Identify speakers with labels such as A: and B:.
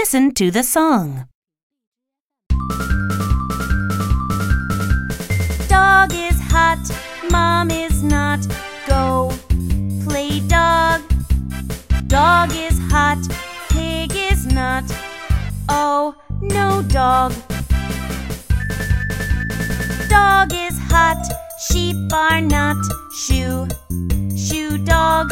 A: Listen to the song. Dog is hot, mom is not. Go play dog. Dog is hot, pig is not. Oh, no dog. Dog is hot, sheep are not. Shoo, shoo, dog.